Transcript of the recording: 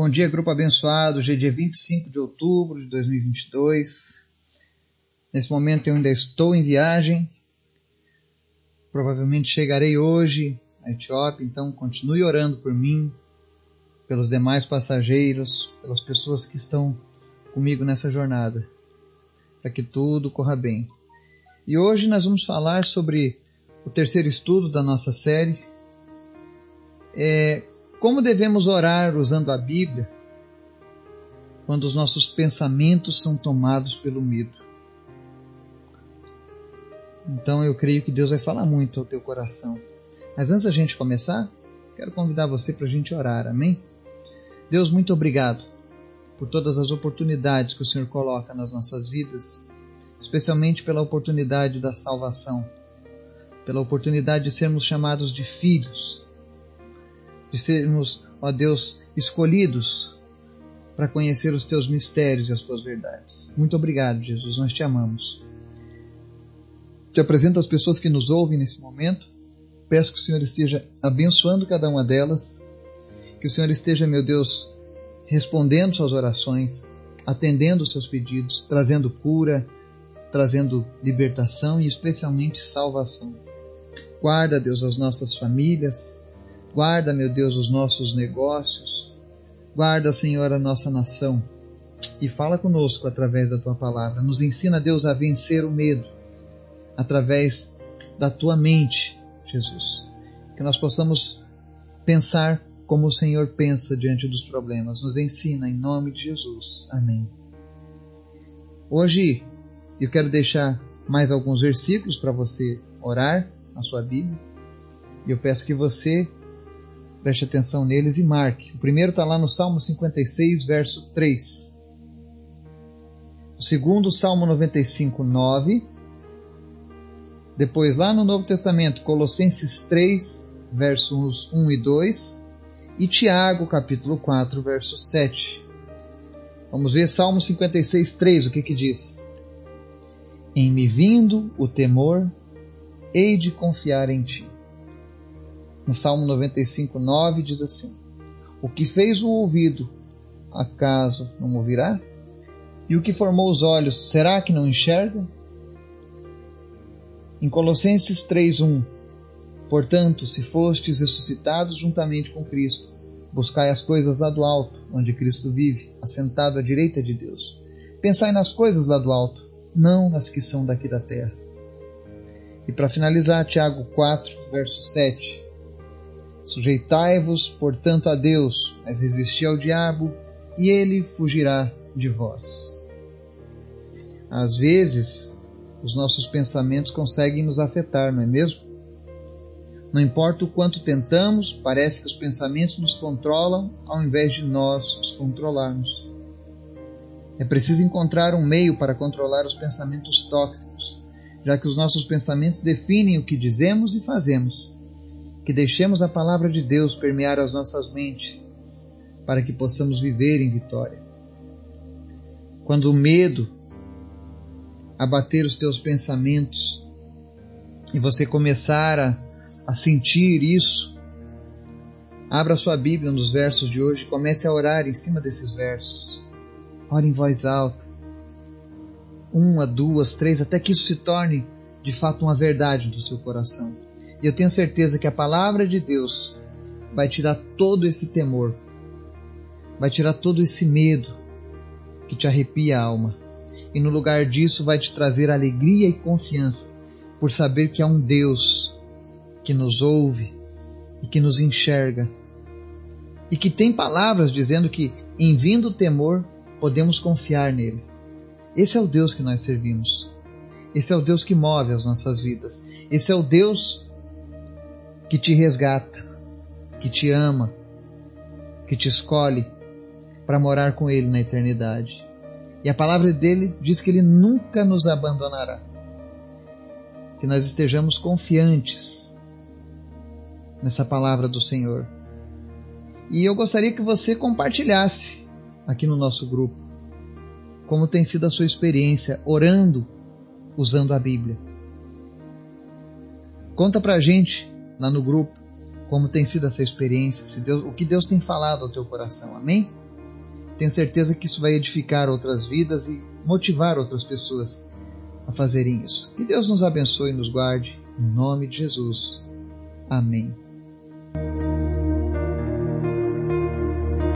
Bom dia, grupo abençoado. Hoje é dia 25 de outubro de 2022. Nesse momento eu ainda estou em viagem. Provavelmente chegarei hoje na Etiópia, então continue orando por mim, pelos demais passageiros, pelas pessoas que estão comigo nessa jornada, para que tudo corra bem. E hoje nós vamos falar sobre o terceiro estudo da nossa série. É, como devemos orar usando a Bíblia quando os nossos pensamentos são tomados pelo medo? Então eu creio que Deus vai falar muito ao teu coração. Mas antes da gente começar, quero convidar você para a gente orar, amém? Deus, muito obrigado por todas as oportunidades que o Senhor coloca nas nossas vidas, especialmente pela oportunidade da salvação, pela oportunidade de sermos chamados de filhos, de sermos, ó Deus, escolhidos para conhecer os teus mistérios e as tuas verdades. Muito obrigado, Jesus, nós te amamos. Te apresento as pessoas que nos ouvem nesse momento. Peço que o Senhor esteja abençoando cada uma delas, que o Senhor esteja, meu Deus, respondendo suas orações, atendendo os seus pedidos, trazendo cura, trazendo libertação e especialmente salvação. Guarda, Deus, as nossas famílias, guarda, meu Deus, os nossos negócios, guarda, Senhor, a nossa nação e fala conosco através da tua palavra. Nos ensina, Deus, a vencer o medo através da tua mente, Jesus. Que nós possamos pensar como o Senhor pensa diante dos problemas. Nos ensina em nome de Jesus. Amém. Hoje eu quero deixar mais alguns versículos para você orar na sua Bíblia. E eu peço que você preste atenção neles e marque. O primeiro está lá no Salmo 56, verso 3. O segundo, Salmo 95, 9 depois, lá no Novo Testamento, Colossenses 3, versos 1 e 2, e Tiago, capítulo 4, verso 7. Vamos ver Salmo 56, 3, o que que diz? Em me vindo o temor, hei de confiar em ti. No Salmo 95, 9 diz assim: O que fez o ouvido, acaso não ouvirá? E o que formou os olhos, será que não enxerga? Em Colossenses 3:1 Portanto, se fostes ressuscitados juntamente com Cristo, buscai as coisas lá do alto, onde Cristo vive, assentado à direita de Deus. Pensai nas coisas lá do alto, não nas que são daqui da terra. E para finalizar, Tiago 4, verso 7. Sujeitai-vos, portanto, a Deus, mas resisti ao diabo, e ele fugirá de vós. Às vezes, os nossos pensamentos conseguem nos afetar, não é mesmo? Não importa o quanto tentamos, parece que os pensamentos nos controlam ao invés de nós os controlarmos. É preciso encontrar um meio para controlar os pensamentos tóxicos, já que os nossos pensamentos definem o que dizemos e fazemos. Que deixemos a palavra de Deus permear as nossas mentes, para que possamos viver em vitória. Quando o medo abater os teus pensamentos e você começar a, a sentir isso, abra sua Bíblia nos versos de hoje e comece a orar em cima desses versos. Ore em voz alta. Uma, duas, três, até que isso se torne de fato uma verdade do seu coração. E eu tenho certeza que a palavra de Deus vai tirar todo esse temor, vai tirar todo esse medo que te arrepia a alma e no lugar disso vai te trazer alegria e confiança por saber que há um Deus que nos ouve e que nos enxerga e que tem palavras dizendo que em vindo o temor podemos confiar nele. Esse é o Deus que nós servimos. Esse é o Deus que move as nossas vidas. Esse é o Deus que te resgata, que te ama, que te escolhe para morar com Ele na eternidade. E a palavra dele diz que ele nunca nos abandonará. Que nós estejamos confiantes nessa palavra do Senhor. E eu gostaria que você compartilhasse aqui no nosso grupo como tem sido a sua experiência orando usando a Bíblia. Conta pra gente lá no grupo como tem sido essa experiência, se Deus, o que Deus tem falado ao teu coração. Amém? Tenho certeza que isso vai edificar outras vidas e motivar outras pessoas a fazerem isso. Que Deus nos abençoe e nos guarde. Em nome de Jesus. Amém.